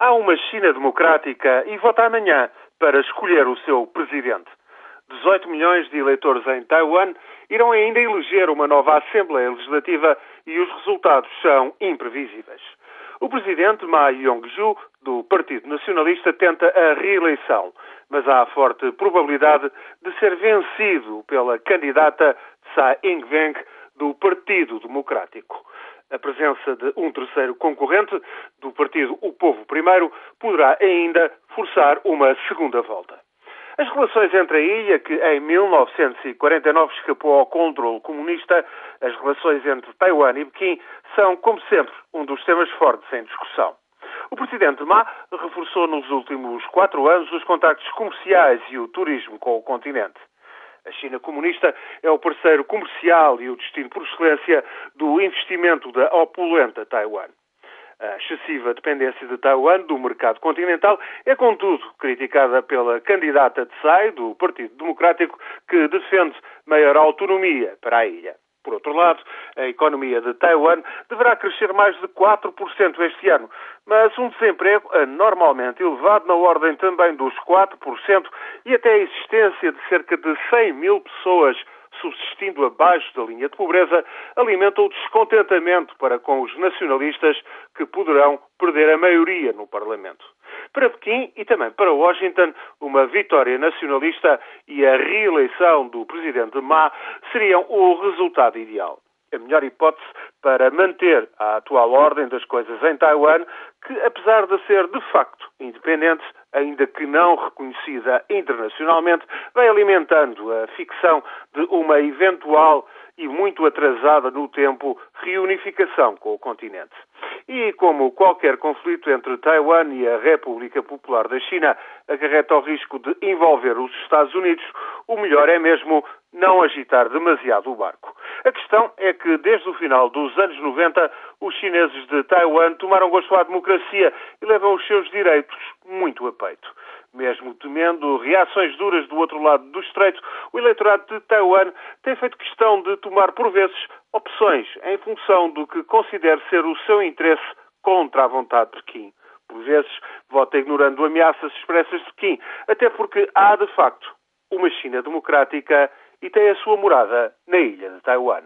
Há uma China democrática e vota amanhã para escolher o seu presidente. 18 milhões de eleitores em Taiwan irão ainda eleger uma nova Assembleia Legislativa e os resultados são imprevisíveis. O presidente Ma Yong-ju, do Partido Nacionalista, tenta a reeleição, mas há forte probabilidade de ser vencido pela candidata Tsai Ing-wen, do Partido Democrático. A presença de um terceiro concorrente, do partido O Povo Primeiro, poderá ainda forçar uma segunda volta. As relações entre a ilha, que em 1949 escapou ao controle comunista, as relações entre Taiwan e Pequim, são, como sempre, um dos temas fortes em discussão. O presidente Ma reforçou nos últimos quatro anos os contactos comerciais e o turismo com o continente. A China comunista é o parceiro comercial e o destino por excelência do investimento da opulenta Taiwan. A excessiva dependência de Taiwan do mercado continental é, contudo, criticada pela candidata Tsai, do Partido Democrático, que defende maior autonomia para a ilha. Por outro lado, a economia de Taiwan deverá crescer mais de 4% este ano, mas um desemprego anormalmente elevado na ordem também dos 4% e até a existência de cerca de 100 mil pessoas subsistindo abaixo da linha de pobreza, alimenta o descontentamento para com os nacionalistas que poderão perder a maioria no Parlamento. Para Pequim e também para Washington, uma vitória nacionalista e a reeleição do presidente Ma seriam o resultado ideal. A melhor hipótese para manter a atual ordem das coisas em Taiwan, que apesar de ser de facto independente, ainda que não reconhecida internacionalmente, vai alimentando a ficção de uma eventual e muito atrasada no tempo reunificação com o continente. E como qualquer conflito entre Taiwan e a República Popular da China acarreta o risco de envolver os Estados Unidos, o melhor é mesmo não agitar demasiado o barco. A questão é que, desde o final dos anos 90, os chineses de Taiwan tomaram gosto à democracia e levam os seus direitos muito a peito. Mesmo temendo reações duras do outro lado do estreito, o eleitorado de Taiwan tem feito questão de tomar, por vezes, opções em função do que considera ser o seu interesse contra a vontade de Pequim. Por vezes, vota ignorando ameaças expressas de Pequim, até porque há, de facto, uma China democrática e tem a sua morada na ilha de Taiwan.